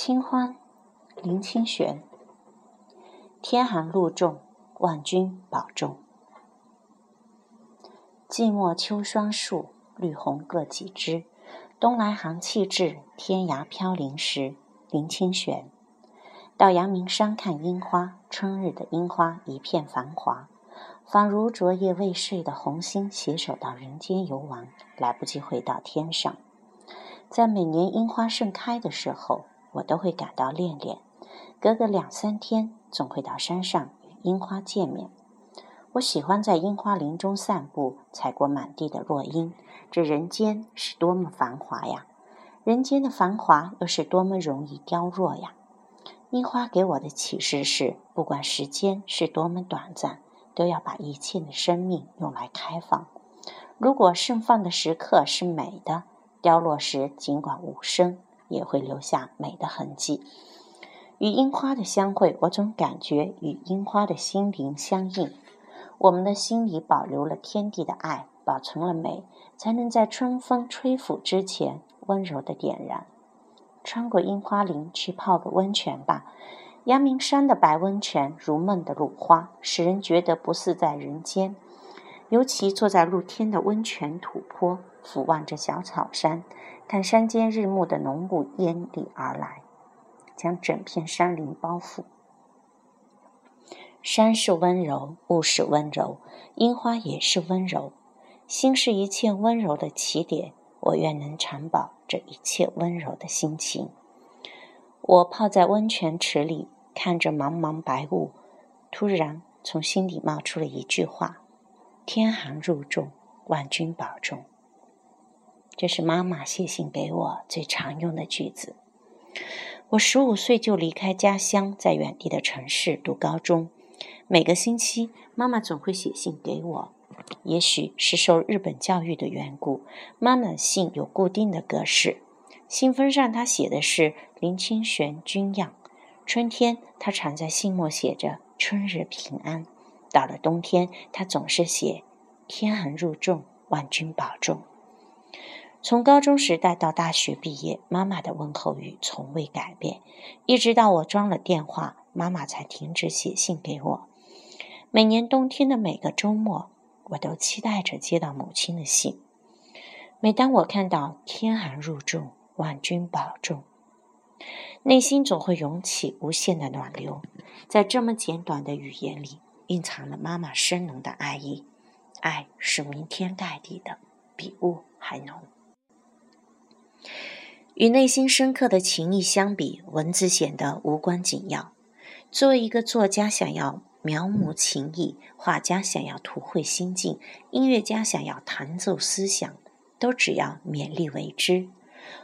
清欢，林清玄。天寒路重，万君保重。寂寞秋霜树，绿红各几枝。东来寒气至，天涯飘零时。林清玄。到阳明山看樱花，春日的樱花一片繁华，仿如昨夜未睡的红星携手到人间游玩，来不及回到天上。在每年樱花盛开的时候。我都会感到恋恋，隔个两三天总会到山上与樱花见面。我喜欢在樱花林中散步，采过满地的落樱。这人间是多么繁华呀！人间的繁华又是多么容易凋落呀！樱花给我的启示是：不管时间是多么短暂，都要把一切的生命用来开放。如果盛放的时刻是美的，凋落时尽管无声。也会留下美的痕迹。与樱花的相会，我总感觉与樱花的心灵相应。我们的心里保留了天地的爱，保存了美，才能在春风吹拂之前温柔的点燃。穿过樱花林去泡个温泉吧。阳明山的白温泉如梦的露花，使人觉得不似在人间。尤其坐在露天的温泉土坡，俯望着小草山。看山间日暮的浓雾烟里而来，将整片山林包覆。山是温柔，雾是温柔，樱花也是温柔。心是一切温柔的起点，我愿能常保这一切温柔的心情。我泡在温泉池里，看着茫茫白雾，突然从心底冒出了一句话：“天寒入重，万君保重。”这是妈妈写信给我最常用的句子。我十五岁就离开家乡，在远地的城市读高中。每个星期，妈妈总会写信给我。也许是受日本教育的缘故，妈妈的信有固定的格式。信封上她写的是林清玄君样。春天，她常在信末写着“春日平安”。到了冬天，她总是写“天寒入重，万君保重”。从高中时代到大学毕业，妈妈的问候语从未改变，一直到我装了电话，妈妈才停止写信给我。每年冬天的每个周末，我都期待着接到母亲的信。每当我看到“天寒入重，万君保重”，内心总会涌起无限的暖流。在这么简短的语言里，蕴藏了妈妈深浓的爱意。爱是弥天盖地的，比雾还浓。与内心深刻的情谊相比，文字显得无关紧要。作为一个作家，想要描摹情谊；画家想要图绘心境；音乐家想要弹奏思想，都只要勉力为之。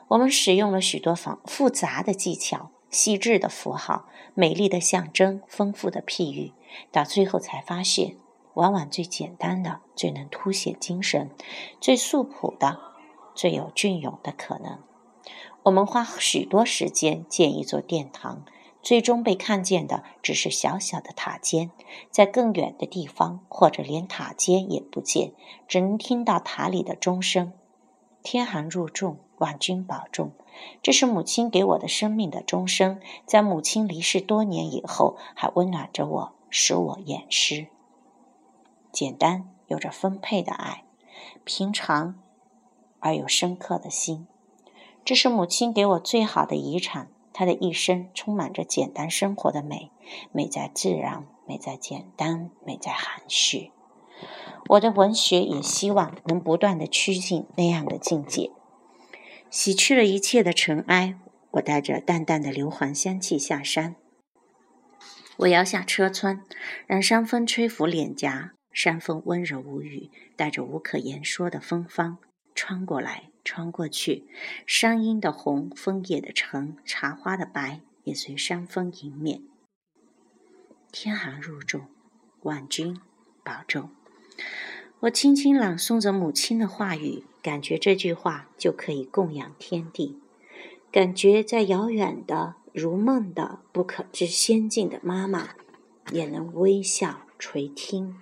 我们使用了许多复复杂的技巧、细致的符号、美丽的象征、丰富的譬喻，到最后才发现，往往最简单的、最能凸显精神、最素朴的、最有隽永的可能。我们花许多时间建一座殿堂，最终被看见的只是小小的塔尖，在更远的地方，或者连塔尖也不见，只能听到塔里的钟声。天寒入重，万君保重。这是母亲给我的生命的钟声，在母亲离世多年以后，还温暖着我，使我掩诗。简单，有着丰沛的爱；平常，而又深刻的心。这是母亲给我最好的遗产。她的一生充满着简单生活的美，美在自然，美在简单，美在含蓄。我的文学也希望能不断的趋近那样的境界，洗去了一切的尘埃。我带着淡淡的硫磺香气下山，我摇下车窗，让山风吹拂脸颊，山风温柔无语，带着无可言说的芬芳，穿过来。穿过去，山阴的红，枫叶的橙，茶花的白，也随山风迎面。天寒入重，万君保重。我轻轻朗诵着母亲的话语，感觉这句话就可以供养天地，感觉在遥远的、如梦的、不可知仙境的妈妈，也能微笑垂听。